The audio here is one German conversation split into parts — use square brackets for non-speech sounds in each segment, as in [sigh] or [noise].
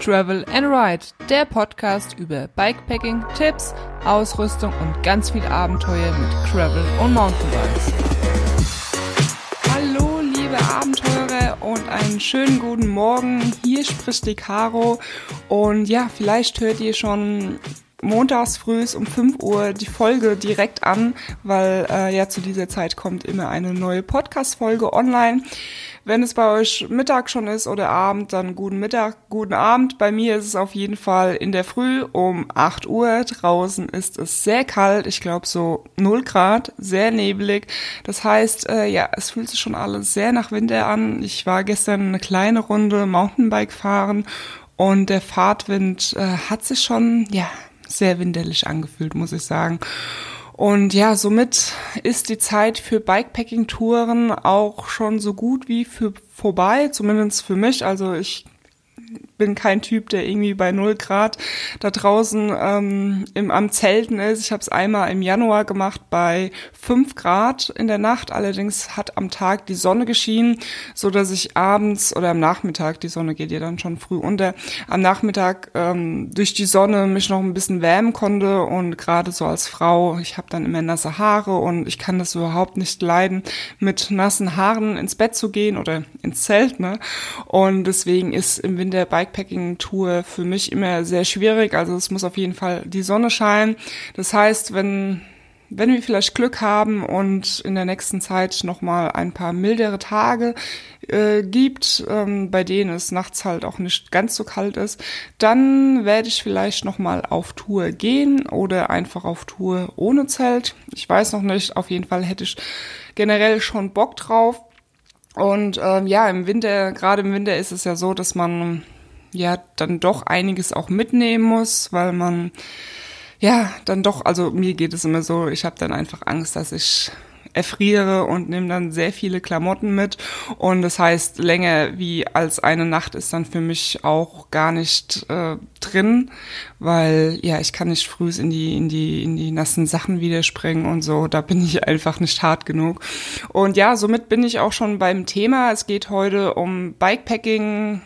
Travel and Ride, der Podcast über Bikepacking, Tipps, Ausrüstung und ganz viel Abenteuer mit Travel und Mountainbikes. Hallo liebe Abenteurer und einen schönen guten Morgen. Hier spricht die Caro und ja, vielleicht hört ihr schon montags früh um 5 Uhr die Folge direkt an, weil äh, ja zu dieser Zeit kommt immer eine neue Podcast-Folge online. Wenn es bei euch Mittag schon ist oder Abend, dann guten Mittag, guten Abend. Bei mir ist es auf jeden Fall in der Früh um 8 Uhr. Draußen ist es sehr kalt, ich glaube so 0 Grad, sehr nebelig. Das heißt, äh, ja, es fühlt sich schon alles sehr nach Winter an. Ich war gestern eine kleine Runde Mountainbike fahren und der Fahrtwind äh, hat sich schon, ja, sehr winterlich angefühlt, muss ich sagen. Und ja, somit ist die Zeit für Bikepacking-Touren auch schon so gut wie für vorbei, zumindest für mich. Also ich bin kein Typ, der irgendwie bei null Grad da draußen ähm, im, am Zelten ist. Ich habe es einmal im Januar gemacht bei fünf Grad in der Nacht. Allerdings hat am Tag die Sonne geschienen, so dass ich abends oder am Nachmittag, die Sonne geht ja dann schon früh unter, am Nachmittag ähm, durch die Sonne mich noch ein bisschen wärmen konnte. Und gerade so als Frau, ich habe dann immer nasse Haare und ich kann das überhaupt nicht leiden, mit nassen Haaren ins Bett zu gehen oder ins Zelt. Ne? Und deswegen ist im Winter bei Bikepacking-Tour für mich immer sehr schwierig. Also es muss auf jeden Fall die Sonne scheinen. Das heißt, wenn wenn wir vielleicht Glück haben und in der nächsten Zeit nochmal ein paar mildere Tage äh, gibt, ähm, bei denen es nachts halt auch nicht ganz so kalt ist, dann werde ich vielleicht nochmal auf Tour gehen oder einfach auf Tour ohne Zelt. Ich weiß noch nicht, auf jeden Fall hätte ich generell schon Bock drauf. Und ähm, ja, im Winter, gerade im Winter ist es ja so, dass man ja dann doch einiges auch mitnehmen muss, weil man ja dann doch, also mir geht es immer so, ich habe dann einfach Angst, dass ich erfriere und nehme dann sehr viele Klamotten mit. Und das heißt, länger wie als eine Nacht ist dann für mich auch gar nicht äh, drin, weil ja, ich kann nicht früh in die, in die, in die nassen Sachen wieder springen und so. Da bin ich [laughs] einfach nicht hart genug. Und ja, somit bin ich auch schon beim Thema. Es geht heute um Bikepacking,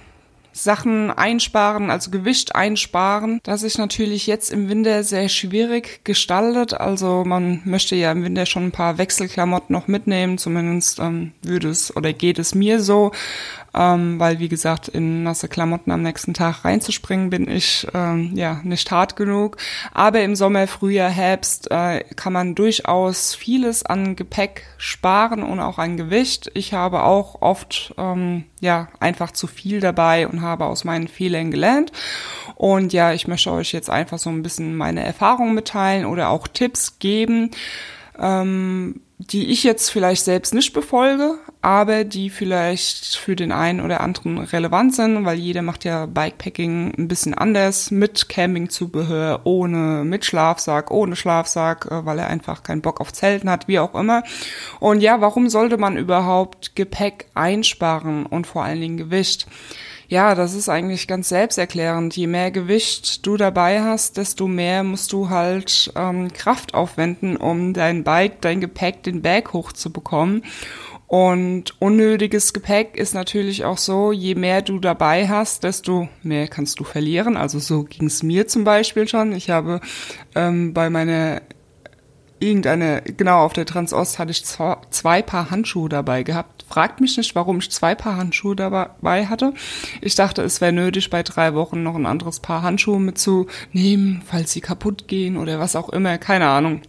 Sachen einsparen, also Gewicht einsparen. Das ist natürlich jetzt im Winter sehr schwierig gestaltet. Also man möchte ja im Winter schon ein paar Wechselklamotten noch mitnehmen. Zumindest ähm, würde es oder geht es mir so ähm, weil wie gesagt, in nasse Klamotten am nächsten Tag reinzuspringen, bin ich ähm, ja nicht hart genug. Aber im Sommer, Frühjahr, Herbst äh, kann man durchaus vieles an Gepäck sparen und auch an Gewicht. Ich habe auch oft ähm, ja einfach zu viel dabei und habe aus meinen Fehlern gelernt. Und ja, ich möchte euch jetzt einfach so ein bisschen meine Erfahrungen mitteilen oder auch Tipps geben. Ähm, die ich jetzt vielleicht selbst nicht befolge, aber die vielleicht für den einen oder anderen relevant sind, weil jeder macht ja Bikepacking ein bisschen anders mit Campingzubehör, ohne, mit Schlafsack, ohne Schlafsack, äh, weil er einfach keinen Bock auf Zelten hat, wie auch immer. Und ja, warum sollte man überhaupt Gepäck einsparen und vor allen Dingen Gewicht? Ja, das ist eigentlich ganz selbsterklärend. Je mehr Gewicht du dabei hast, desto mehr musst du halt ähm, Kraft aufwenden, um dein Bike, dein Gepäck, den Berg hochzubekommen. Und unnötiges Gepäck ist natürlich auch so, je mehr du dabei hast, desto mehr kannst du verlieren. Also so ging es mir zum Beispiel schon. Ich habe ähm, bei meiner irgendeine, genau auf der Transost hatte ich zwei Paar Handschuhe dabei gehabt. Fragt mich nicht, warum ich zwei Paar Handschuhe dabei hatte. Ich dachte, es wäre nötig, bei drei Wochen noch ein anderes Paar Handschuhe mitzunehmen, falls sie kaputt gehen oder was auch immer. Keine Ahnung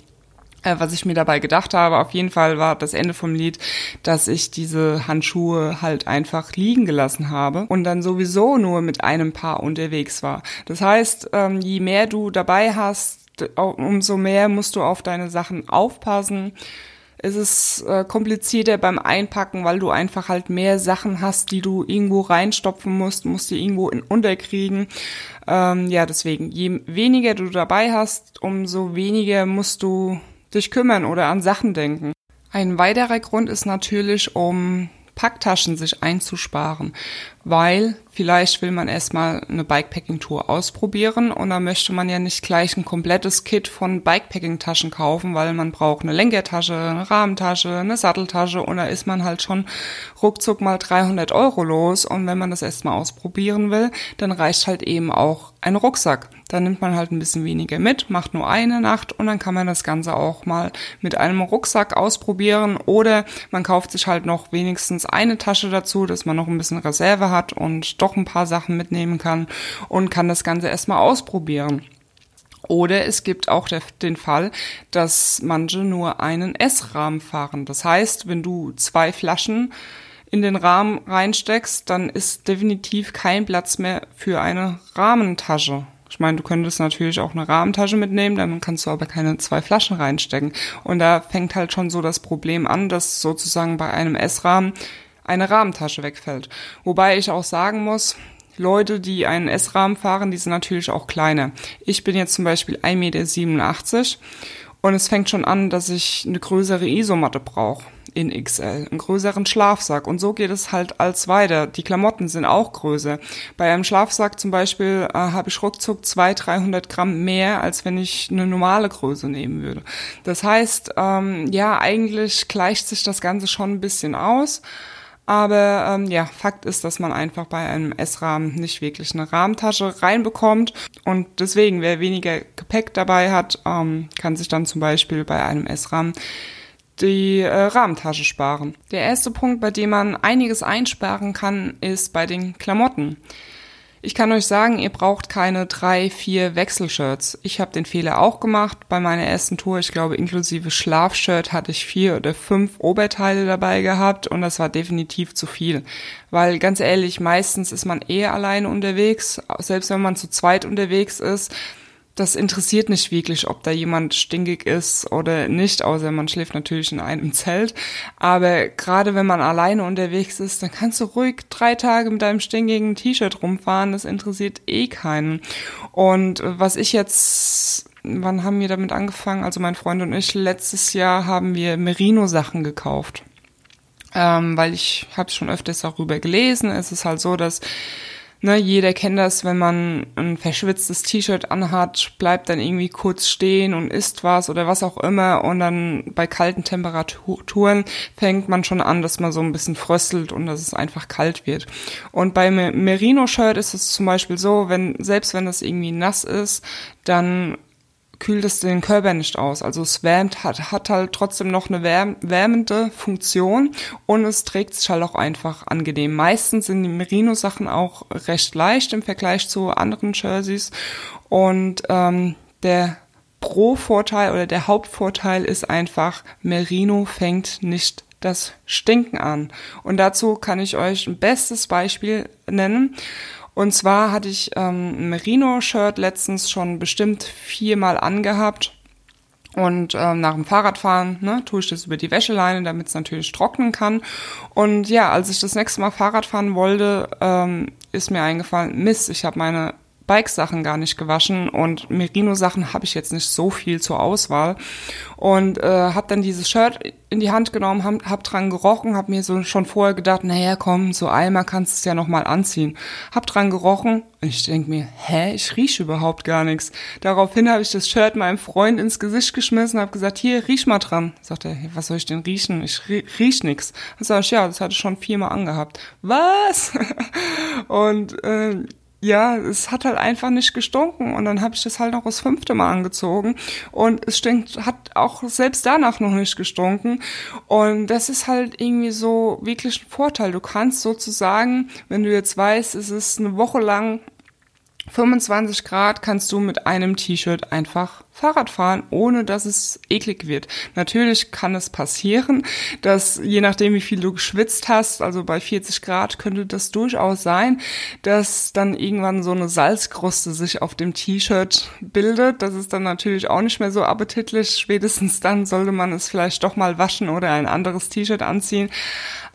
was ich mir dabei gedacht habe. Auf jeden Fall war das Ende vom Lied, dass ich diese Handschuhe halt einfach liegen gelassen habe und dann sowieso nur mit einem Paar unterwegs war. Das heißt, ähm, je mehr du dabei hast, umso mehr musst du auf deine Sachen aufpassen. Es ist äh, komplizierter beim Einpacken, weil du einfach halt mehr Sachen hast, die du irgendwo reinstopfen musst, musst die irgendwo in unterkriegen. Ähm, ja, deswegen, je weniger du dabei hast, umso weniger musst du dich kümmern oder an Sachen denken. Ein weiterer Grund ist natürlich, um Packtaschen sich einzusparen, weil vielleicht will man erstmal eine Bikepacking-Tour ausprobieren und da möchte man ja nicht gleich ein komplettes Kit von Bikepacking-Taschen kaufen, weil man braucht eine Lenkertasche, eine Rahmentasche, eine Satteltasche und da ist man halt schon ruckzuck mal 300 Euro los und wenn man das erstmal ausprobieren will, dann reicht halt eben auch ein Rucksack. Dann nimmt man halt ein bisschen weniger mit, macht nur eine Nacht und dann kann man das Ganze auch mal mit einem Rucksack ausprobieren oder man kauft sich halt noch wenigstens eine Tasche dazu, dass man noch ein bisschen Reserve hat und doch ein paar Sachen mitnehmen kann und kann das Ganze erstmal ausprobieren. Oder es gibt auch der, den Fall, dass manche nur einen S-Rahmen fahren. Das heißt, wenn du zwei Flaschen in den Rahmen reinsteckst, dann ist definitiv kein Platz mehr für eine Rahmentasche. Ich meine, du könntest natürlich auch eine Rahmentasche mitnehmen, dann kannst du aber keine zwei Flaschen reinstecken. Und da fängt halt schon so das Problem an, dass sozusagen bei einem S-Rahmen eine Rahmentasche wegfällt. Wobei ich auch sagen muss, Leute, die einen S-Rahmen fahren, die sind natürlich auch kleiner. Ich bin jetzt zum Beispiel 1,87 Meter und es fängt schon an, dass ich eine größere Isomatte brauche in XL, einen größeren Schlafsack. Und so geht es halt als weiter. Die Klamotten sind auch größer. Bei einem Schlafsack zum Beispiel äh, habe ich ruckzuck 200, 300 Gramm mehr, als wenn ich eine normale Größe nehmen würde. Das heißt, ähm, ja, eigentlich gleicht sich das Ganze schon ein bisschen aus. Aber ähm, ja, Fakt ist, dass man einfach bei einem S-Rahmen nicht wirklich eine Rahmentasche reinbekommt. Und deswegen, wer weniger Gepäck dabei hat, ähm, kann sich dann zum Beispiel bei einem S-Rahmen die äh, Rahmentasche sparen. Der erste Punkt, bei dem man einiges einsparen kann, ist bei den Klamotten. Ich kann euch sagen, ihr braucht keine drei, vier Wechselshirts. Ich habe den Fehler auch gemacht. Bei meiner ersten Tour, ich glaube inklusive Schlafshirt, hatte ich vier oder fünf Oberteile dabei gehabt und das war definitiv zu viel. Weil ganz ehrlich, meistens ist man eher alleine unterwegs. Selbst wenn man zu zweit unterwegs ist, das interessiert nicht wirklich, ob da jemand stinkig ist oder nicht, außer man schläft natürlich in einem [laughs] Zelt. Aber gerade wenn man alleine unterwegs ist, dann kannst du ruhig drei Tage mit deinem stinkigen T-Shirt rumfahren. Das interessiert eh keinen. Und was ich jetzt wann haben wir damit angefangen? Also mein Freund und ich, letztes Jahr haben wir Merino-Sachen gekauft. Ähm, weil ich habe schon öfters darüber gelesen. Es ist halt so, dass ne, jeder kennt das, wenn man ein verschwitztes T-Shirt anhat, bleibt dann irgendwie kurz stehen und isst was oder was auch immer und dann bei kalten Temperaturen fängt man schon an, dass man so ein bisschen fröstelt und dass es einfach kalt wird. Und beim Merino-Shirt ist es zum Beispiel so, wenn, selbst wenn das irgendwie nass ist, dann kühlt es den Körper nicht aus. Also es wärmt, hat, hat halt trotzdem noch eine wärm, wärmende Funktion und es trägt sich halt auch einfach angenehm. Meistens sind die Merino-Sachen auch recht leicht im Vergleich zu anderen Jerseys und ähm, der Pro-Vorteil oder der Hauptvorteil ist einfach, Merino fängt nicht das Stinken an. Und dazu kann ich euch ein bestes Beispiel nennen. Und zwar hatte ich ähm, ein Merino-Shirt letztens schon bestimmt viermal angehabt. Und ähm, nach dem Fahrradfahren ne, tue ich das über die Wäscheleine, damit es natürlich trocknen kann. Und ja, als ich das nächste Mal Fahrrad fahren wollte, ähm, ist mir eingefallen, Mist, ich habe meine Bike-Sachen gar nicht gewaschen und Merino-Sachen habe ich jetzt nicht so viel zur Auswahl und äh, habe dann dieses Shirt in die Hand genommen, hab, hab dran gerochen, habe mir so schon vorher gedacht, naja, komm, so einmal kannst du es ja noch mal anziehen. Hab dran gerochen und ich denk mir, hä, ich rieche überhaupt gar nichts. Daraufhin habe ich das Shirt meinem Freund ins Gesicht geschmissen, habe gesagt, hier, riech mal dran. Sagt er, was soll ich denn riechen? Ich riech nix. Dann sag ich, ja, das hatte ich schon viermal angehabt. Was? [laughs] und äh, ja, es hat halt einfach nicht gestunken. Und dann habe ich das halt noch das fünfte Mal angezogen. Und es stinkt, hat auch selbst danach noch nicht gestunken. Und das ist halt irgendwie so wirklich ein Vorteil. Du kannst sozusagen, wenn du jetzt weißt, es ist eine Woche lang 25 Grad kannst du mit einem T-Shirt einfach Fahrrad fahren, ohne dass es eklig wird. Natürlich kann es passieren, dass je nachdem, wie viel du geschwitzt hast, also bei 40 Grad könnte das durchaus sein, dass dann irgendwann so eine Salzkruste sich auf dem T-Shirt bildet. Das ist dann natürlich auch nicht mehr so appetitlich. Spätestens dann sollte man es vielleicht doch mal waschen oder ein anderes T-Shirt anziehen.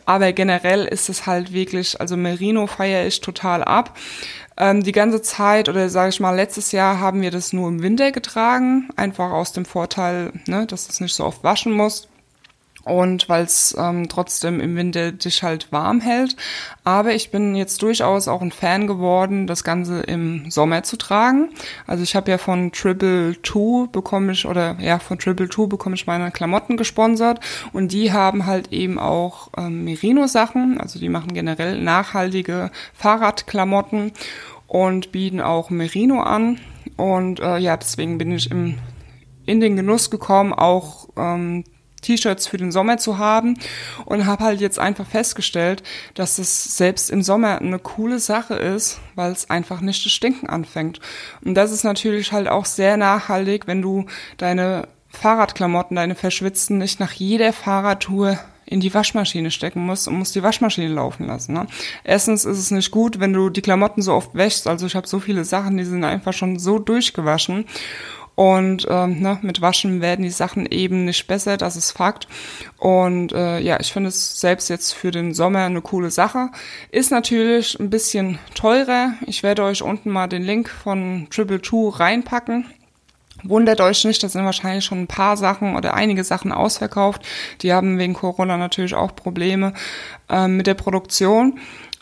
Aber generell ist es halt wirklich, also Merino feiere ich total ab. Ähm, die ganze Zeit oder sage ich mal, letztes Jahr haben wir das nur im Winter getragen, einfach aus dem Vorteil, ne, dass es nicht so oft waschen muss. Und weil es ähm, trotzdem im Winter dich halt warm hält. Aber ich bin jetzt durchaus auch ein Fan geworden, das Ganze im Sommer zu tragen. Also ich habe ja von Triple Two bekomme ich, oder ja, von Triple Two bekomme ich meine Klamotten gesponsert und die haben halt eben auch ähm, Merino-Sachen, also die machen generell nachhaltige Fahrradklamotten und bieten auch Merino an. Und äh, ja, deswegen bin ich im, in den Genuss gekommen, auch ähm, T-Shirts für den Sommer zu haben und habe halt jetzt einfach festgestellt, dass es selbst im Sommer eine coole Sache ist, weil es einfach nicht zu stinken anfängt. Und das ist natürlich halt auch sehr nachhaltig, wenn du deine Fahrradklamotten, deine verschwitzten nicht nach jeder Fahrradtour in die Waschmaschine stecken musst und musst die Waschmaschine laufen lassen. Ne? Erstens ist es nicht gut, wenn du die Klamotten so oft wäschst. Also ich habe so viele Sachen, die sind einfach schon so durchgewaschen. Und ähm, ne, mit Waschen werden die Sachen eben nicht besser, das ist Fakt. Und äh, ja, ich finde es selbst jetzt für den Sommer eine coole Sache. Ist natürlich ein bisschen teurer. Ich werde euch unten mal den Link von Triple Two reinpacken. Wundert euch nicht, da sind wahrscheinlich schon ein paar Sachen oder einige Sachen ausverkauft. Die haben wegen Corona natürlich auch Probleme äh, mit der Produktion.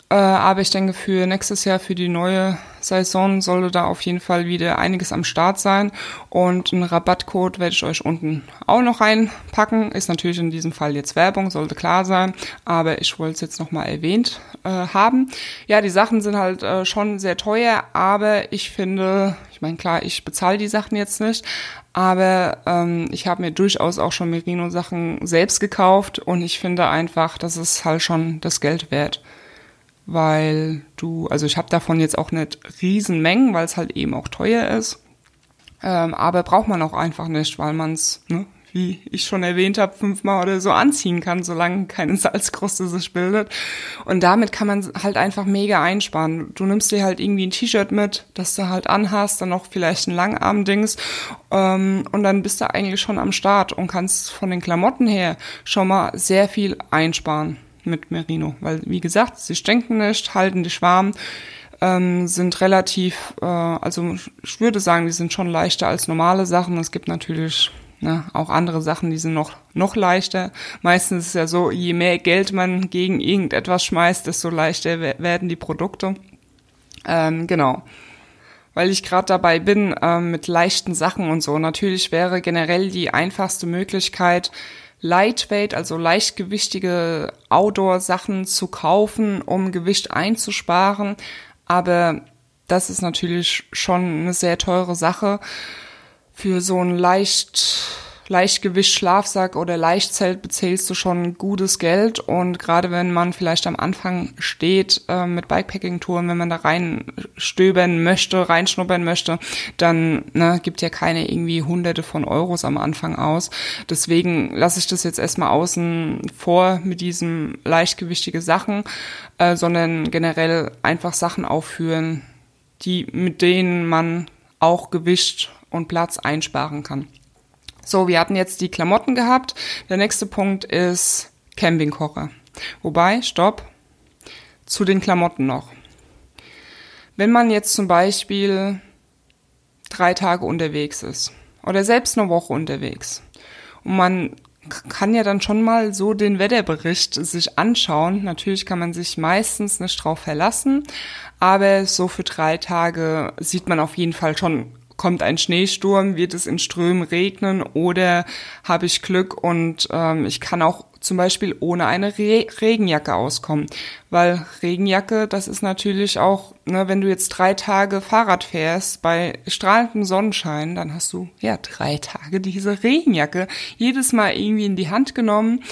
Äh, aber ich denke, für nächstes Jahr, für die neue Saison, sollte da auf jeden Fall wieder einiges am Start sein. Und einen Rabattcode werde ich euch unten auch noch reinpacken. Ist natürlich in diesem Fall jetzt Werbung, sollte klar sein. Aber ich wollte es jetzt nochmal erwähnt äh, haben. Ja, die Sachen sind halt äh, schon sehr teuer, aber ich finde, ich meine, klar, ich bezahle die Sachen jetzt nicht, aber ähm, ich habe mir durchaus auch schon Merino-Sachen selbst gekauft und ich finde einfach, das ist halt schon das Geld wert weil du, also ich habe davon jetzt auch nicht Riesenmengen, weil es halt eben auch teuer ist. Ähm, aber braucht man auch einfach nicht, weil man es, ne, wie ich schon erwähnt habe, fünfmal oder so anziehen kann, solange keine [laughs] Salzkruste sich bildet. Und damit kann man halt einfach mega einsparen. Du nimmst dir halt irgendwie ein T-Shirt mit, das du halt anhast, dann noch vielleicht ein Langarm-Dings ähm, und dann bist du eigentlich schon am Start und kannst von den Klamotten her schon mal sehr viel einsparen mit Merino, weil wie gesagt, sie stinken nicht, halten dich warm, ähm, sind relativ, äh, also ich würde sagen, die sind schon leichter als normale Sachen. Es gibt natürlich ne, auch andere Sachen, die sind noch noch leichter. Meistens ist es ja so, je mehr Geld man gegen irgendetwas schmeißt, desto leichter werden die Produkte. Ähm, genau weil ich gerade dabei bin ähm, mit leichten Sachen und so. Natürlich wäre generell die einfachste Möglichkeit, Lightweight, also leichtgewichtige Outdoor-Sachen zu kaufen, um Gewicht einzusparen. Aber das ist natürlich schon eine sehr teure Sache. Für so ein leicht Leichtgewicht Schlafsack oder Leichtzelt bezahlst du schon gutes Geld und gerade wenn man vielleicht am Anfang steht äh, mit Bikepacking-Touren, wenn man da reinstöbern möchte, reinschnuppern möchte, dann ne, gibt ja keine irgendwie hunderte von Euros am Anfang aus. Deswegen lasse ich das jetzt erstmal außen vor mit diesem leichtgewichtige Sachen, äh, sondern generell einfach Sachen aufführen, die mit denen man auch Gewicht und Platz einsparen kann. So, wir hatten jetzt die Klamotten gehabt. Der nächste Punkt ist Campingkocher. Wobei, stopp, zu den Klamotten noch. Wenn man jetzt zum Beispiel drei Tage unterwegs ist oder selbst eine Woche unterwegs und man kann ja dann schon mal so den Wetterbericht sich anschauen. Natürlich kann man sich meistens nicht drauf verlassen, aber so für drei Tage sieht man auf jeden Fall schon kommt ein Schneesturm, wird es in Strömen regnen oder habe ich Glück und ähm, ich kann auch zum Beispiel ohne eine Re Regenjacke auskommen. Weil Regenjacke, das ist natürlich auch, ne, wenn du jetzt drei Tage Fahrrad fährst bei strahlendem Sonnenschein, dann hast du ja drei Tage diese Regenjacke jedes Mal irgendwie in die Hand genommen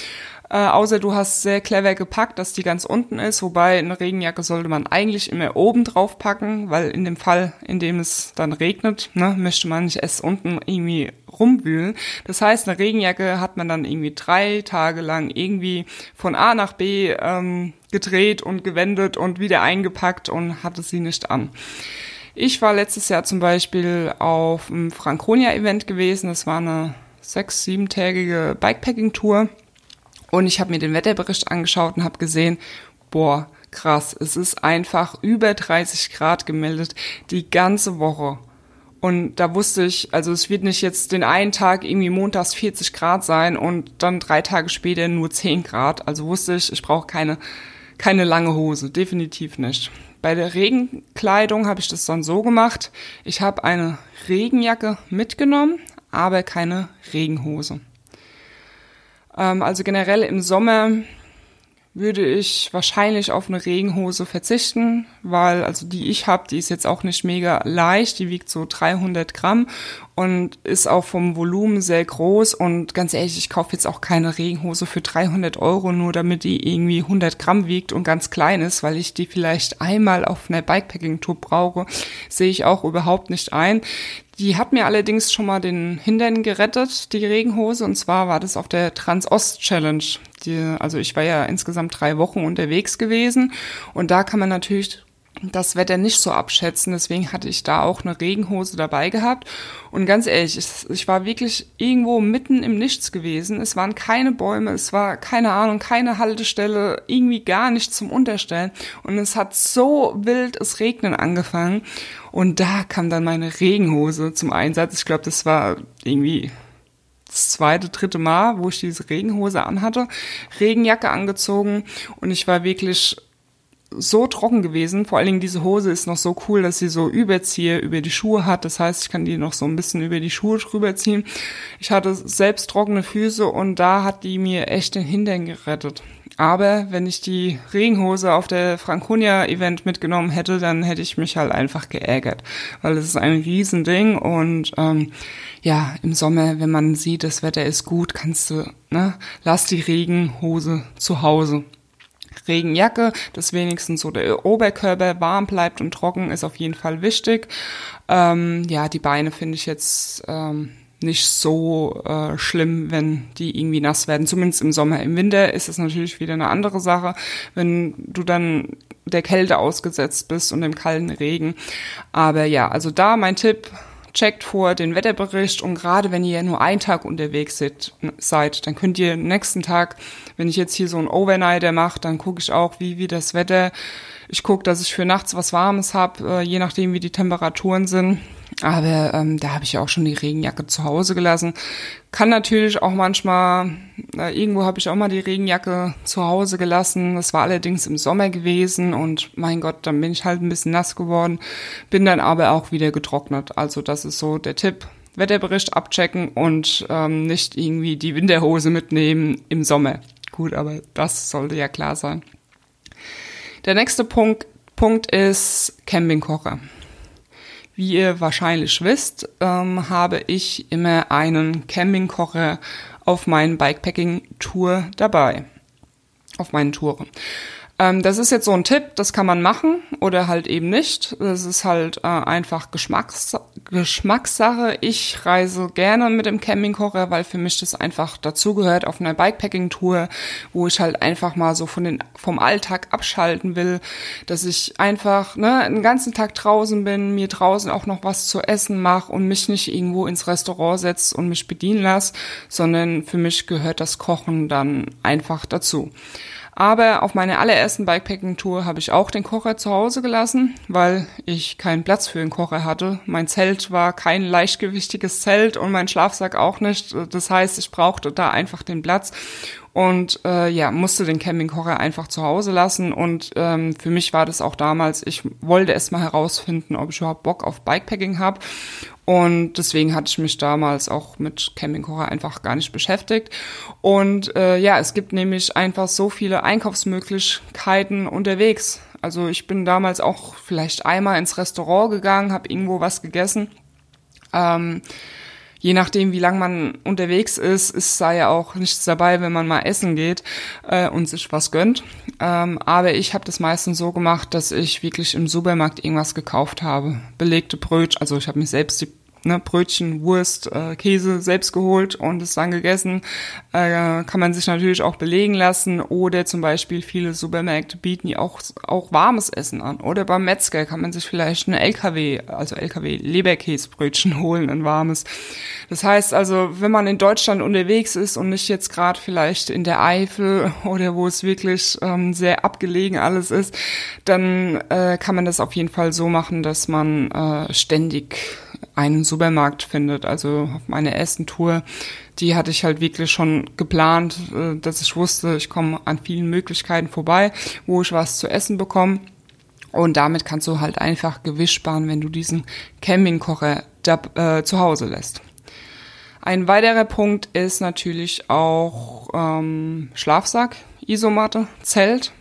äh, außer du hast sehr clever gepackt, dass die ganz unten ist, wobei eine Regenjacke sollte man eigentlich immer oben drauf packen, weil in dem Fall, in dem es dann regnet, ne, möchte man nicht erst unten irgendwie rumwühlen. Das heißt, eine Regenjacke hat man dann irgendwie drei Tage lang irgendwie von A nach B ähm, gedreht und gewendet und wieder eingepackt und hatte sie nicht an. Ich war letztes Jahr zum Beispiel auf einem Franconia-Event gewesen. Das war eine sechs-, siebentägige Bikepacking-Tour. Und ich habe mir den Wetterbericht angeschaut und habe gesehen, boah, krass, es ist einfach über 30 Grad gemeldet die ganze Woche. Und da wusste ich, also es wird nicht jetzt den einen Tag irgendwie montags 40 Grad sein und dann drei Tage später nur 10 Grad. Also wusste ich, ich brauche keine, keine lange Hose, definitiv nicht. Bei der Regenkleidung habe ich das dann so gemacht. Ich habe eine Regenjacke mitgenommen, aber keine Regenhose. Ähm, also generell im Sommer würde ich wahrscheinlich auf eine Regenhose verzichten, weil also die ich habe, die ist jetzt auch nicht mega leicht, die wiegt so 300 Gramm und ist auch vom Volumen sehr groß und ganz ehrlich, ich kaufe jetzt auch keine Regenhose für 300 Euro, nur damit die irgendwie 100 Gramm wiegt und ganz klein ist, weil ich die vielleicht einmal auf einer Bikepacking-Tour brauche, sehe ich auch überhaupt nicht ein. Die hat mir allerdings schon mal den Hintern gerettet, die Regenhose. Und zwar war das auf der Transost-Challenge. Also ich war ja insgesamt drei Wochen unterwegs gewesen. Und da kann man natürlich das Wetter nicht so abschätzen. Deswegen hatte ich da auch eine Regenhose dabei gehabt. Und ganz ehrlich, ich, war wirklich irgendwo mitten im Nichts gewesen. Es waren keine Bäume, es war keine Ahnung, keine Haltestelle, irgendwie gar nichts zum Unterstellen. Und es hat so wild es regnen angefangen. Und da kam dann meine Regenhose zum Einsatz. Ich glaube, das war irgendwie das zweite, dritte Mal, wo ich diese Regenhose anhatte, Regenjacke angezogen und ich war wirklich so trocken gewesen. Vor allen Dingen diese Hose ist noch so cool, dass sie so Überzieher über die Schuhe hat. Das heißt, ich kann die noch so ein bisschen über die Schuhe drüber ziehen. Ich hatte selbst trockene Füße und da hat die mir echt den Hintern gerettet. Aber wenn ich die Regenhose auf der Franconia Event mitgenommen hätte, dann hätte ich mich halt einfach geärgert, weil es ist ein Riesending und ähm, ja, im Sommer, wenn man sieht, das Wetter ist gut, kannst du, ne, lass die Regenhose zu Hause. Regenjacke, dass wenigstens so der Oberkörper warm bleibt und trocken, ist auf jeden Fall wichtig. Ähm, ja, die Beine finde ich jetzt ähm, nicht so äh, schlimm, wenn die irgendwie nass werden, zumindest im Sommer. Im Winter ist es natürlich wieder eine andere Sache, wenn du dann der Kälte ausgesetzt bist und dem kalten Regen. Aber ja, also da mein Tipp, checkt vor den Wetterbericht und gerade wenn ihr nur einen Tag unterwegs seid, dann könnt ihr nächsten Tag, wenn ich jetzt hier so einen Overnighter mache, dann gucke ich auch, wie, wie das Wetter, ich gucke, dass ich für nachts was Warmes habe, äh, je nachdem wie die Temperaturen sind aber ähm, da habe ich auch schon die Regenjacke zu Hause gelassen. Kann natürlich auch manchmal, äh, irgendwo habe ich auch mal die Regenjacke zu Hause gelassen. Das war allerdings im Sommer gewesen und mein Gott, dann bin ich halt ein bisschen nass geworden, bin dann aber auch wieder getrocknet. Also das ist so der Tipp. Wetterbericht abchecken und ähm, nicht irgendwie die Winterhose mitnehmen im Sommer. Gut, aber das sollte ja klar sein. Der nächste Punkt, Punkt ist Campingkocher. Wie ihr wahrscheinlich wisst, ähm, habe ich immer einen Campingkocher auf meinen Bikepacking-Tour dabei. Auf meinen Touren. Ähm, das ist jetzt so ein Tipp, das kann man machen oder halt eben nicht. Das ist halt äh, einfach Geschmacks Geschmackssache. Ich reise gerne mit dem Campingkocher, weil für mich das einfach dazugehört auf einer Bikepacking-Tour, wo ich halt einfach mal so von den, vom Alltag abschalten will, dass ich einfach ne, einen ganzen Tag draußen bin, mir draußen auch noch was zu essen mache und mich nicht irgendwo ins Restaurant setze und mich bedienen lasse, sondern für mich gehört das Kochen dann einfach dazu. Aber auf meiner allerersten Bikepacking-Tour habe ich auch den Kocher zu Hause gelassen, weil ich keinen Platz für den Kocher hatte. Mein Zelt war kein leichtgewichtiges Zelt und mein Schlafsack auch nicht. Das heißt, ich brauchte da einfach den Platz und äh, ja, musste den Campingkocher einfach zu Hause lassen. Und ähm, für mich war das auch damals, ich wollte erst mal herausfinden, ob ich überhaupt Bock auf Bikepacking habe. Und deswegen hatte ich mich damals auch mit Campingkocher einfach gar nicht beschäftigt. Und äh, ja, es gibt nämlich einfach so viele Einkaufsmöglichkeiten unterwegs. Also ich bin damals auch vielleicht einmal ins Restaurant gegangen, habe irgendwo was gegessen. Ähm, je nachdem, wie lang man unterwegs ist, ist da ja auch nichts dabei, wenn man mal essen geht äh, und sich was gönnt. Ähm, aber ich habe das meistens so gemacht, dass ich wirklich im Supermarkt irgendwas gekauft habe. Belegte Brötchen, also ich habe mir selbst die ne, Brötchen, Wurst, äh, Käse selbst geholt und es dann gegessen. Äh, kann man sich natürlich auch belegen lassen oder zum Beispiel viele Supermärkte bieten ja auch, auch warmes Essen an. Oder beim Metzger kann man sich vielleicht eine LKW, also LKW Leberkäsebrötchen [laughs] holen, ein warmes. Das heißt also, wenn man in Deutschland unterwegs ist und nicht jetzt gerade vielleicht in der Eifel [laughs] oder wo es wirklich ähm, sehr abgelegen alles ist, dann äh, kann man das auf jeden Fall so machen, dass man äh, ständig einen Supermarkt findet. Also auf meiner ersten Tour, die hatte ich halt wirklich schon geplant, äh, dass ich wusste, ich komme an vielen Möglichkeiten vorbei, wo ich was zu essen bekomme. Und damit kannst du halt einfach Gewicht sparen, wenn du diesen Campingkocher da, äh, zu Hause lässt. Ein weiterer Punkt ist natürlich auch ähm, Schlafsack, Isomatte, Zelt.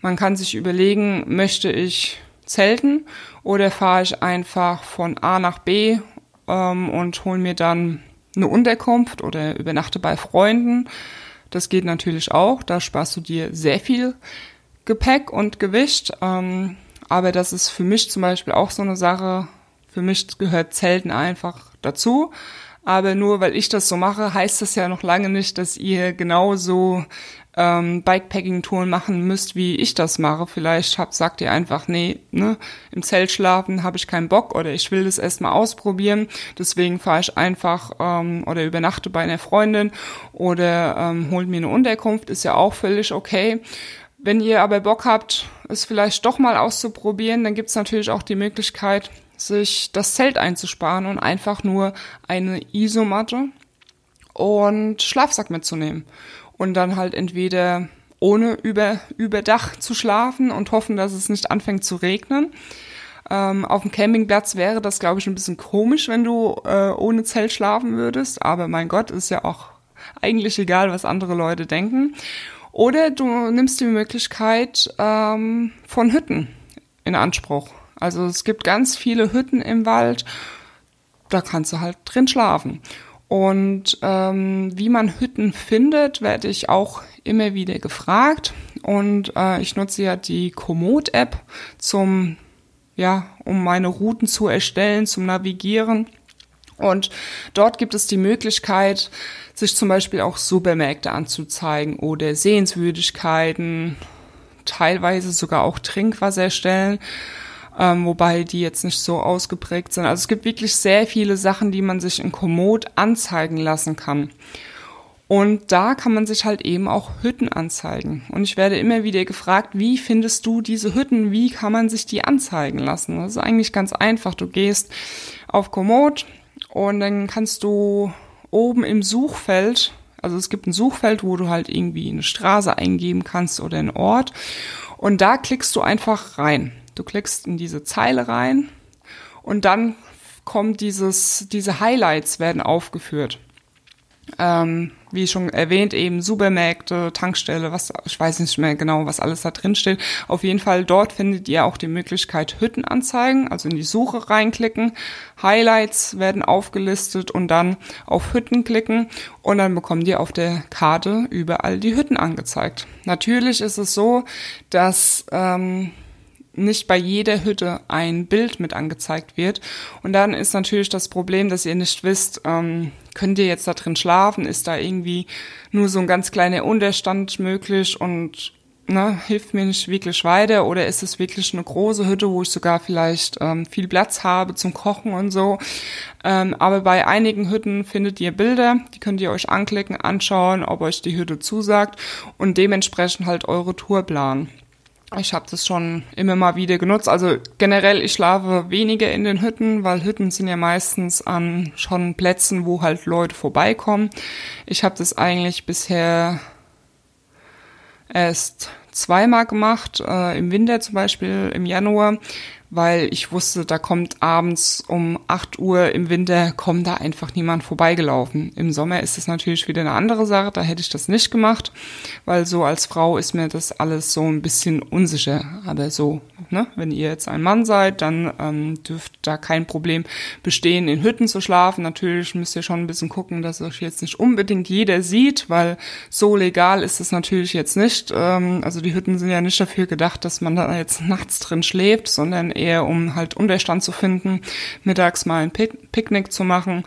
Man kann sich überlegen, möchte ich zelten oder fahre ich einfach von A nach B ähm, und hole mir dann eine Unterkunft oder übernachte bei Freunden. Das geht natürlich auch. Da sparst du dir sehr viel Gepäck und Gewicht. Ähm, aber das ist für mich zum Beispiel auch so eine Sache. Für mich gehört Zelten einfach dazu. Aber nur weil ich das so mache, heißt das ja noch lange nicht, dass ihr genauso ähm, Bikepacking-Touren machen müsst, wie ich das mache. Vielleicht habt, sagt ihr einfach, nee, ne, im Zelt schlafen habe ich keinen Bock oder ich will das erstmal ausprobieren. Deswegen fahre ich einfach ähm, oder übernachte bei einer Freundin oder ähm, holt mir eine Unterkunft, ist ja auch völlig okay. Wenn ihr aber Bock habt, es vielleicht doch mal auszuprobieren, dann gibt's natürlich auch die Möglichkeit, sich das Zelt einzusparen und einfach nur eine Isomatte und Schlafsack mitzunehmen und dann halt entweder ohne über, über Dach zu schlafen und hoffen, dass es nicht anfängt zu regnen. Ähm, auf dem Campingplatz wäre das, glaube ich, ein bisschen komisch, wenn du äh, ohne Zelt schlafen würdest. Aber mein Gott, ist ja auch eigentlich egal, was andere Leute denken. Oder du nimmst die Möglichkeit ähm, von Hütten in Anspruch. Also es gibt ganz viele Hütten im Wald, da kannst du halt drin schlafen. Und ähm, wie man Hütten findet, werde ich auch immer wieder gefragt. Und äh, ich nutze ja die Komoot-App zum, ja, um meine Routen zu erstellen, zum Navigieren. Und dort gibt es die Möglichkeit, sich zum Beispiel auch Supermärkte anzuzeigen oder Sehenswürdigkeiten, teilweise sogar auch Trinkwasserstellen ähm, wobei die jetzt nicht so ausgeprägt sind. Also es gibt wirklich sehr viele Sachen, die man sich in Komoot anzeigen lassen kann. Und da kann man sich halt eben auch Hütten anzeigen. Und ich werde immer wieder gefragt, wie findest du diese Hütten? Wie kann man sich die anzeigen lassen? Das ist eigentlich ganz einfach. Du gehst auf Komoot und dann kannst du oben im Suchfeld, also es gibt ein Suchfeld, wo du halt irgendwie eine Straße eingeben kannst oder einen Ort. Und da klickst du einfach rein. Du klickst in diese Zeile rein und dann kommt dieses, diese Highlights werden aufgeführt. Ähm, wie schon erwähnt, eben Supermärkte, Tankstelle, was, ich weiß nicht mehr genau, was alles da drin steht. Auf jeden Fall dort findet ihr auch die Möglichkeit Hütten anzeigen, also in die Suche reinklicken. Highlights werden aufgelistet und dann auf Hütten klicken und dann bekommt ihr auf der Karte überall die Hütten angezeigt. Natürlich ist es so, dass, ähm, nicht bei jeder Hütte ein Bild mit angezeigt wird. Und dann ist natürlich das Problem, dass ihr nicht wisst, ähm, könnt ihr jetzt da drin schlafen? Ist da irgendwie nur so ein ganz kleiner Unterstand möglich und ne, hilft mir nicht wirklich weiter? Oder ist es wirklich eine große Hütte, wo ich sogar vielleicht ähm, viel Platz habe zum Kochen und so? Ähm, aber bei einigen Hütten findet ihr Bilder, die könnt ihr euch anklicken, anschauen, ob euch die Hütte zusagt und dementsprechend halt eure Tour planen. Ich habe das schon immer mal wieder genutzt. Also generell, ich schlafe weniger in den Hütten, weil Hütten sind ja meistens an schon Plätzen, wo halt Leute vorbeikommen. Ich habe das eigentlich bisher erst zweimal gemacht, äh, im Winter zum Beispiel im Januar, weil ich wusste, da kommt abends um 8 Uhr im Winter, kommt da einfach niemand vorbeigelaufen. Im Sommer ist es natürlich wieder eine andere Sache, da hätte ich das nicht gemacht, weil so als Frau ist mir das alles so ein bisschen unsicher. Aber so, ne, wenn ihr jetzt ein Mann seid, dann ähm, dürft da kein Problem bestehen, in Hütten zu schlafen. Natürlich müsst ihr schon ein bisschen gucken, dass euch jetzt nicht unbedingt jeder sieht, weil so legal ist es natürlich jetzt nicht. Ähm, also die Hütten sind ja nicht dafür gedacht, dass man da jetzt nachts drin schläft, sondern eher um halt Unterstand zu finden, mittags mal ein Picknick zu machen.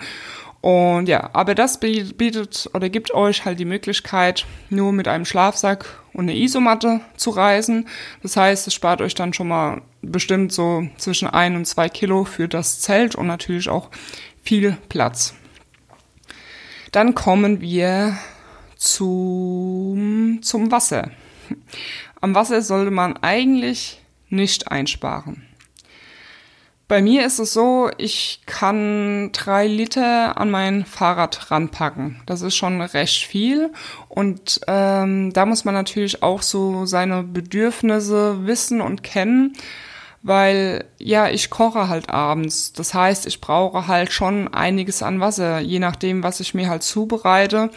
Und ja, aber das bietet oder gibt euch halt die Möglichkeit, nur mit einem Schlafsack und einer Isomatte zu reisen. Das heißt, es spart euch dann schon mal bestimmt so zwischen ein und zwei Kilo für das Zelt und natürlich auch viel Platz. Dann kommen wir zum, zum Wasser. Am Wasser sollte man eigentlich nicht einsparen. Bei mir ist es so, ich kann drei Liter an mein Fahrrad ranpacken. Das ist schon recht viel. Und ähm, da muss man natürlich auch so seine Bedürfnisse wissen und kennen, weil ja, ich koche halt abends. Das heißt, ich brauche halt schon einiges an Wasser, je nachdem, was ich mir halt zubereite.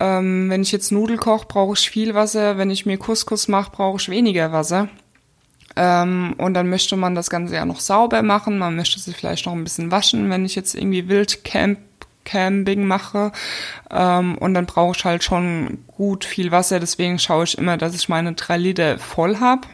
Ähm, wenn ich jetzt Nudel koche, brauche ich viel Wasser. Wenn ich mir Couscous mache, brauche ich weniger Wasser. Ähm, und dann möchte man das Ganze ja noch sauber machen. Man möchte sich vielleicht noch ein bisschen waschen, wenn ich jetzt irgendwie Wildcamp Camping mache. Ähm, und dann brauche ich halt schon gut viel Wasser. Deswegen schaue ich immer, dass ich meine drei Liter voll habe.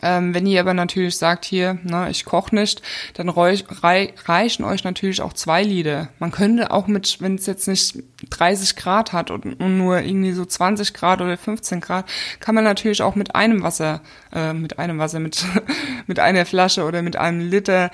Ähm, wenn ihr aber natürlich sagt, hier, ne, ich koche nicht, dann rei reichen euch natürlich auch zwei Lieder. Man könnte auch mit, wenn es jetzt nicht 30 Grad hat und, und, nur irgendwie so 20 Grad oder 15 Grad, kann man natürlich auch mit einem Wasser, äh, mit einem Wasser, mit, [laughs] mit einer Flasche oder mit einem Liter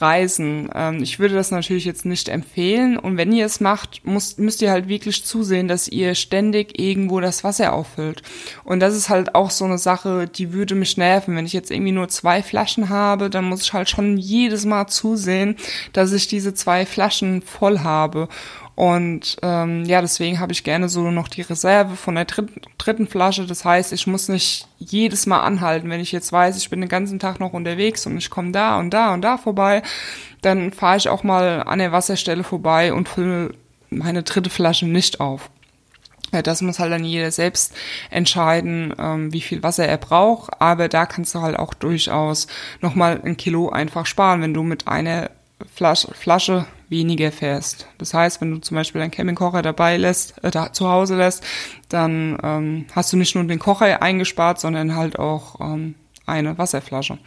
reisen. Ähm, ich würde das natürlich jetzt nicht empfehlen. Und wenn ihr es macht, müsst, müsst ihr halt wirklich zusehen, dass ihr ständig irgendwo das Wasser auffüllt. Und das ist halt auch so eine Sache, die würde mich nerven. Wenn ich jetzt irgendwie nur zwei Flaschen habe, dann muss ich halt schon jedes Mal zusehen, dass ich diese zwei Flaschen voll habe. Und ähm, ja, deswegen habe ich gerne so noch die Reserve von der dritten, dritten Flasche. Das heißt, ich muss nicht jedes Mal anhalten. Wenn ich jetzt weiß, ich bin den ganzen Tag noch unterwegs und ich komme da und da und da vorbei, dann fahre ich auch mal an der Wasserstelle vorbei und fülle meine dritte Flasche nicht auf. Ja, das muss halt dann jeder selbst entscheiden, ähm, wie viel Wasser er braucht. Aber da kannst du halt auch durchaus nochmal ein Kilo einfach sparen, wenn du mit einer Flasche, Flasche weniger fährst. Das heißt, wenn du zum Beispiel deinen Campingkocher dabei lässt, äh, da, zu Hause lässt, dann ähm, hast du nicht nur den Kocher eingespart, sondern halt auch ähm, eine Wasserflasche.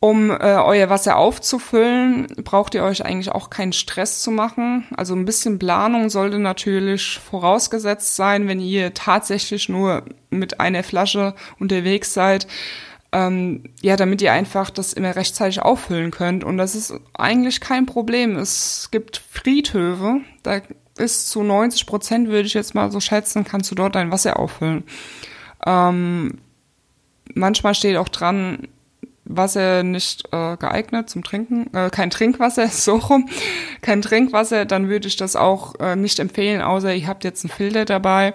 Um äh, euer Wasser aufzufüllen, braucht ihr euch eigentlich auch keinen Stress zu machen. Also ein bisschen Planung sollte natürlich vorausgesetzt sein, wenn ihr tatsächlich nur mit einer Flasche unterwegs seid ähm, ja, damit ihr einfach das immer rechtzeitig auffüllen könnt. Und das ist eigentlich kein Problem. Es gibt Friedhöfe, da ist zu 90 Prozent, würde ich jetzt mal so schätzen, kannst du dort dein Wasser auffüllen. Ähm, manchmal steht auch dran, Wasser nicht äh, geeignet zum Trinken, äh, kein Trinkwasser, [laughs] so rum, kein Trinkwasser, dann würde ich das auch äh, nicht empfehlen, außer ihr habt jetzt einen Filter dabei.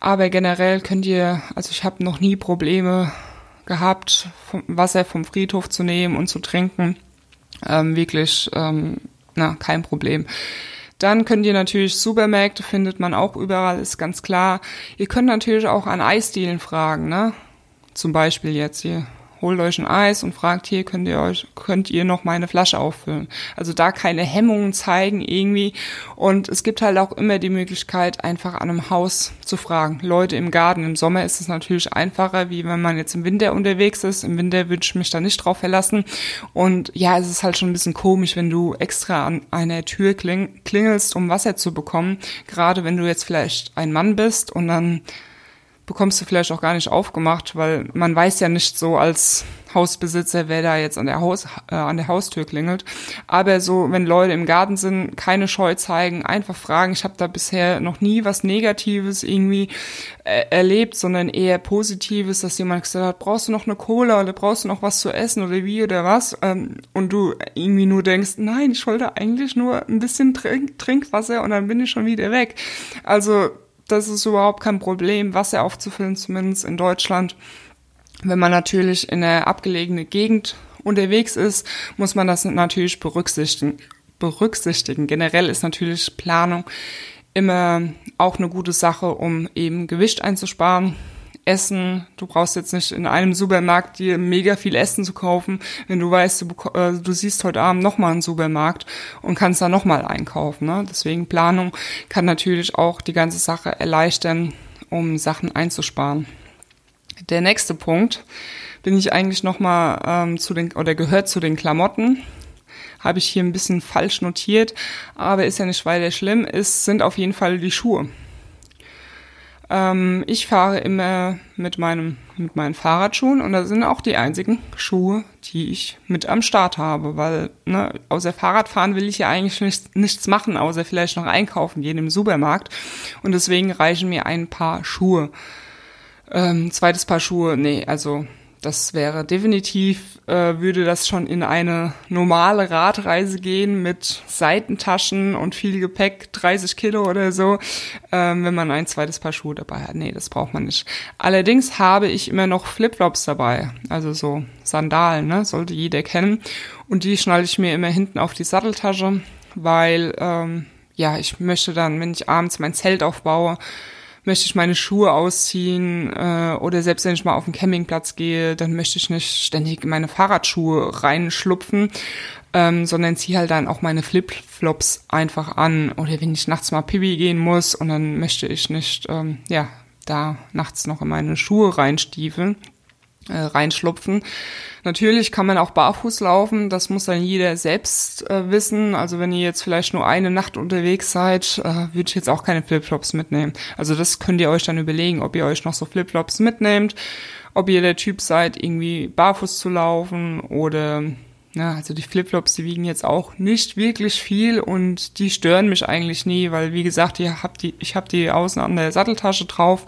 Aber generell könnt ihr, also ich habe noch nie Probleme gehabt, Wasser vom Friedhof zu nehmen und zu trinken. Ähm, wirklich, ähm, na, kein Problem. Dann könnt ihr natürlich Supermärkte findet man auch überall, ist ganz klar. Ihr könnt natürlich auch an Eisdielen fragen, ne? Zum Beispiel jetzt hier holt euch ein Eis und fragt, hier könnt ihr euch, könnt ihr noch meine Flasche auffüllen. Also da keine Hemmungen zeigen irgendwie. Und es gibt halt auch immer die Möglichkeit, einfach an einem Haus zu fragen. Leute im Garten. Im Sommer ist es natürlich einfacher, wie wenn man jetzt im Winter unterwegs ist. Im Winter würde ich mich da nicht drauf verlassen. Und ja, es ist halt schon ein bisschen komisch, wenn du extra an einer Tür kling klingelst, um Wasser zu bekommen. Gerade wenn du jetzt vielleicht ein Mann bist und dann bekommst du vielleicht auch gar nicht aufgemacht, weil man weiß ja nicht so als Hausbesitzer, wer da jetzt an der Haus äh, an der Haustür klingelt. Aber so, wenn Leute im Garten sind, keine Scheu zeigen, einfach fragen. Ich habe da bisher noch nie was Negatives irgendwie äh, erlebt, sondern eher Positives, dass jemand gesagt hat, brauchst du noch eine Cola oder brauchst du noch was zu essen oder wie oder was? Ähm, und du irgendwie nur denkst, nein, ich wollte eigentlich nur ein bisschen Trink Trinkwasser und dann bin ich schon wieder weg. Also das ist überhaupt kein Problem, Wasser aufzufüllen, zumindest in Deutschland. Wenn man natürlich in einer abgelegenen Gegend unterwegs ist, muss man das natürlich berücksichtigen. berücksichtigen. Generell ist natürlich Planung immer auch eine gute Sache, um eben Gewicht einzusparen. Essen. Du brauchst jetzt nicht in einem Supermarkt dir mega viel Essen zu kaufen, wenn du weißt, du, äh, du siehst heute Abend nochmal einen Supermarkt und kannst da nochmal einkaufen. Ne? Deswegen Planung kann natürlich auch die ganze Sache erleichtern, um Sachen einzusparen. Der nächste Punkt bin ich eigentlich nochmal ähm, zu den, oder gehört zu den Klamotten habe ich hier ein bisschen falsch notiert, aber ist ja nicht weiter schlimm. Es sind auf jeden Fall die Schuhe. Ähm, ich fahre immer mit meinem mit meinen Fahrradschuhen und das sind auch die einzigen Schuhe, die ich mit am Start habe, weil ne, außer Fahrradfahren will ich ja eigentlich nicht, nichts machen, außer vielleicht noch einkaufen gehen im Supermarkt und deswegen reichen mir ein paar Schuhe. Ähm, zweites Paar Schuhe, nee, also das wäre definitiv, äh, würde das schon in eine normale Radreise gehen mit Seitentaschen und viel Gepäck, 30 Kilo oder so, ähm, wenn man ein zweites Paar Schuhe dabei hat. Nee, das braucht man nicht. Allerdings habe ich immer noch Flipflops dabei, also so Sandalen, ne, sollte jeder kennen. Und die schnalle ich mir immer hinten auf die Satteltasche, weil, ähm, ja, ich möchte dann, wenn ich abends mein Zelt aufbaue, möchte ich meine Schuhe ausziehen äh, oder selbst wenn ich mal auf den Campingplatz gehe, dann möchte ich nicht ständig in meine Fahrradschuhe reinschlupfen, ähm, sondern ziehe halt dann auch meine Flip-Flops einfach an. Oder wenn ich nachts mal Pipi gehen muss und dann möchte ich nicht, ähm, ja, da nachts noch in meine Schuhe reinstiefeln äh, reinschlupfen. Natürlich kann man auch barfuß laufen, das muss dann jeder selbst äh, wissen. Also wenn ihr jetzt vielleicht nur eine Nacht unterwegs seid, äh, würde ich jetzt auch keine Flipflops mitnehmen. Also das könnt ihr euch dann überlegen, ob ihr euch noch so Flipflops mitnehmt, ob ihr der Typ seid, irgendwie barfuß zu laufen oder ja, also die Flipflops, die wiegen jetzt auch nicht wirklich viel und die stören mich eigentlich nie, weil wie gesagt, ich habe die, ich habe die außen an der Satteltasche drauf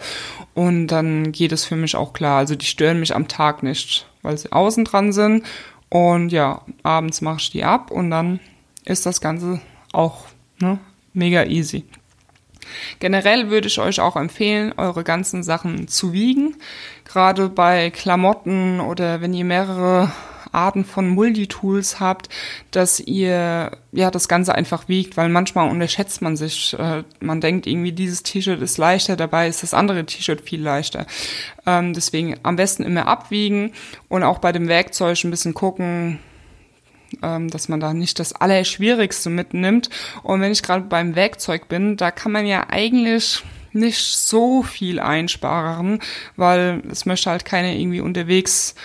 und dann geht es für mich auch klar. Also die stören mich am Tag nicht, weil sie außen dran sind und ja, abends mache ich die ab und dann ist das Ganze auch ne, mega easy. Generell würde ich euch auch empfehlen, eure ganzen Sachen zu wiegen. Gerade bei Klamotten oder wenn ihr mehrere Arten von Multitools habt, dass ihr ja das Ganze einfach wiegt, weil manchmal unterschätzt man sich. Äh, man denkt irgendwie, dieses T-Shirt ist leichter, dabei ist das andere T-Shirt viel leichter. Ähm, deswegen am besten immer abwiegen und auch bei dem Werkzeug ein bisschen gucken, ähm, dass man da nicht das Allerschwierigste mitnimmt. Und wenn ich gerade beim Werkzeug bin, da kann man ja eigentlich nicht so viel einsparen, weil es möchte halt keiner irgendwie unterwegs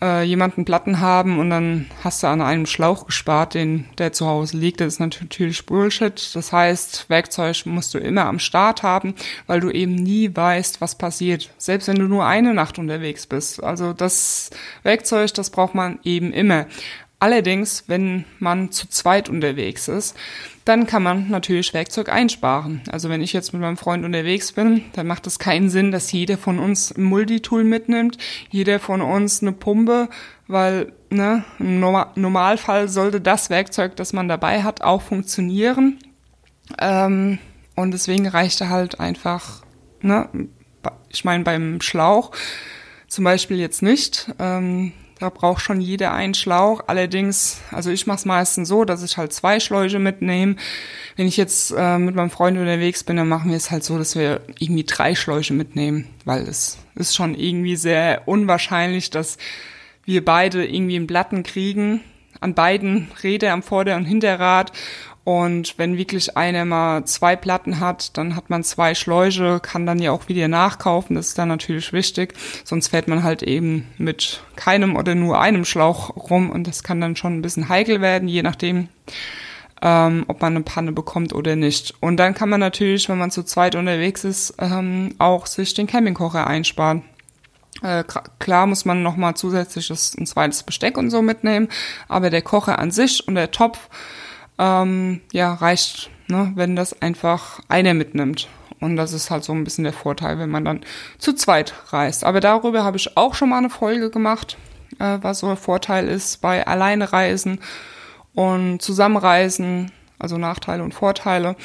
äh, jemanden Platten haben und dann hast du an einem Schlauch gespart, den der zu Hause liegt. Das ist natürlich Bullshit. Das heißt, Werkzeug musst du immer am Start haben, weil du eben nie weißt, was passiert. Selbst wenn du nur eine Nacht unterwegs bist. Also das Werkzeug, das braucht man eben immer. Allerdings, wenn man zu zweit unterwegs ist, dann kann man natürlich Werkzeug einsparen. Also wenn ich jetzt mit meinem Freund unterwegs bin, dann macht es keinen Sinn, dass jeder von uns ein Multitool mitnimmt, jeder von uns eine Pumpe, weil ne, im Normalfall sollte das Werkzeug, das man dabei hat, auch funktionieren. Ähm, und deswegen reicht er halt einfach, ne, ich meine beim Schlauch zum Beispiel jetzt nicht. Ähm, da braucht schon jeder einen Schlauch. Allerdings, also ich mache es meistens so, dass ich halt zwei Schläuche mitnehme. Wenn ich jetzt äh, mit meinem Freund unterwegs bin, dann machen wir es halt so, dass wir irgendwie drei Schläuche mitnehmen, weil es ist schon irgendwie sehr unwahrscheinlich, dass wir beide irgendwie einen Platten kriegen an beiden Räder am Vorder- und Hinterrad und wenn wirklich einer mal zwei Platten hat, dann hat man zwei Schläuche, kann dann ja auch wieder nachkaufen. Das ist dann natürlich wichtig. Sonst fährt man halt eben mit keinem oder nur einem Schlauch rum und das kann dann schon ein bisschen heikel werden, je nachdem, ähm, ob man eine Panne bekommt oder nicht. Und dann kann man natürlich, wenn man zu zweit unterwegs ist, ähm, auch sich den Campingkocher einsparen. Äh, klar muss man nochmal zusätzliches ein zweites Besteck und so mitnehmen, aber der Kocher an sich und der Topf ähm, ja, reicht, ne, wenn das einfach einer mitnimmt. Und das ist halt so ein bisschen der Vorteil, wenn man dann zu zweit reist. Aber darüber habe ich auch schon mal eine Folge gemacht, äh, was so ein Vorteil ist bei Alleinreisen und Zusammenreisen, also Nachteile und Vorteile.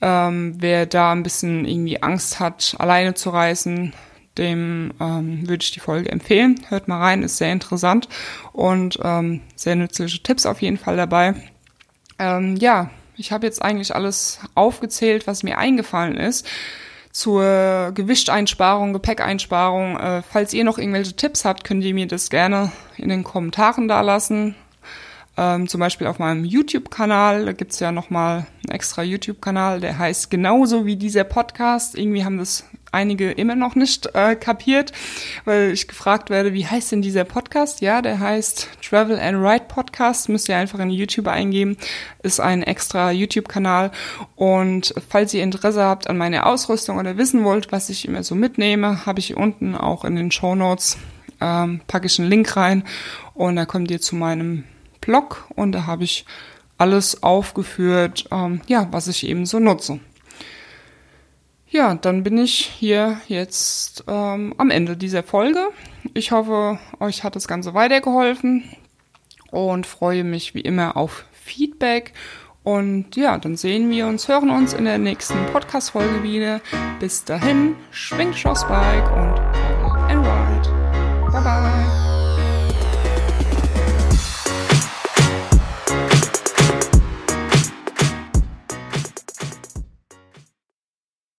Ähm, wer da ein bisschen irgendwie Angst hat, alleine zu reisen, dem ähm, würde ich die Folge empfehlen. Hört mal rein, ist sehr interessant und ähm, sehr nützliche Tipps auf jeden Fall dabei. Ähm, ja, ich habe jetzt eigentlich alles aufgezählt, was mir eingefallen ist zur Gewichteinsparung, Gepäckeinsparung. Äh, falls ihr noch irgendwelche Tipps habt, könnt ihr mir das gerne in den Kommentaren da lassen. Ähm, zum Beispiel auf meinem YouTube-Kanal, da gibt's ja nochmal einen extra YouTube-Kanal, der heißt genauso wie dieser Podcast. Irgendwie haben das einige immer noch nicht äh, kapiert, weil ich gefragt werde, wie heißt denn dieser Podcast? Ja, der heißt Travel and Ride Podcast. Müsst ihr einfach in YouTube eingeben. Ist ein extra YouTube-Kanal. Und falls ihr Interesse habt an meiner Ausrüstung oder wissen wollt, was ich immer so mitnehme, habe ich unten auch in den Show Notes ähm, packe ich einen Link rein und da kommt ihr zu meinem Blog und da habe ich alles aufgeführt, ähm, ja, was ich eben so nutze. Ja, dann bin ich hier jetzt ähm, am Ende dieser Folge. Ich hoffe, euch hat das Ganze weitergeholfen und freue mich wie immer auf Feedback. Und ja, dann sehen wir uns, hören uns in der nächsten Podcast-Folge wieder. Bis dahin, schwingt Schlossbike und and ride. Bye bye.